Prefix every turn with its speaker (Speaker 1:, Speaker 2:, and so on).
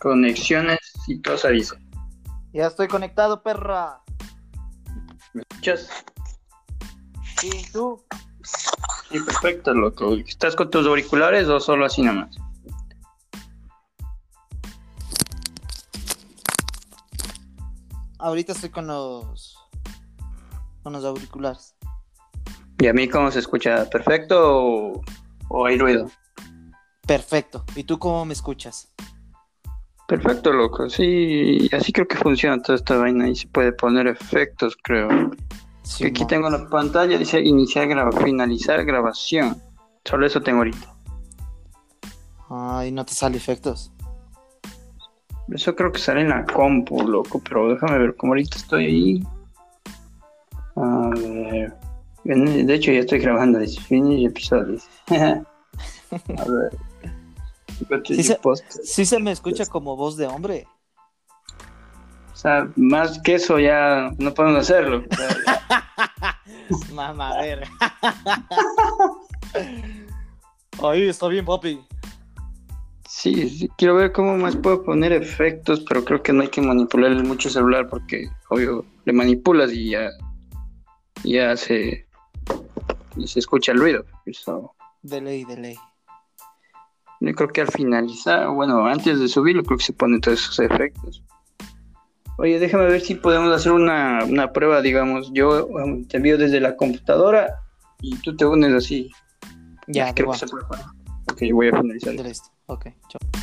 Speaker 1: Conexiones se avisa.
Speaker 2: Ya estoy conectado, perra.
Speaker 1: ¿Me escuchas?
Speaker 2: Sí, tú.
Speaker 1: Sí, perfecto, loco. ¿Estás con tus auriculares o solo así nomás?
Speaker 2: Ahorita estoy con los. con los auriculares.
Speaker 1: ¿Y a mí cómo se escucha? ¿Perfecto o, o hay ruido?
Speaker 2: Perfecto. ¿Y tú cómo me escuchas?
Speaker 1: Perfecto, loco. Sí, así creo que funciona toda esta vaina y se puede poner efectos, creo.
Speaker 2: Sí,
Speaker 1: Aquí tengo la pantalla, dice iniciar graba, finalizar grabación. Solo eso tengo ahorita.
Speaker 2: Ay, no te sale efectos.
Speaker 1: Eso creo que sale en la compu, loco, pero déjame ver, como ahorita estoy ahí. A ver. De hecho, ya estoy grabando, dice finish episodios. A ver.
Speaker 2: Sí se-. Sí se me escucha como voz de hombre.
Speaker 1: O sea, más que eso ya no podemos hacerlo. O sea,
Speaker 2: Mamá, a ver. Ahí está bien, papi.
Speaker 1: Sí, sí, quiero ver cómo más puedo poner efectos, pero creo que no hay que manipularle mucho el celular porque, obvio, le manipulas y ya, ya se, y se escucha el ruido. So,
Speaker 2: De ley, de ley.
Speaker 1: Yo creo que al finalizar, bueno, antes de subirlo, creo que se ponen todos esos efectos. Oye, déjame ver si podemos hacer una, una prueba, digamos. Yo um, te envío desde la computadora y tú te unes así.
Speaker 2: Ya,
Speaker 1: creo que se puede. Ok, voy a finalizar.
Speaker 2: Listo. Ok, chao.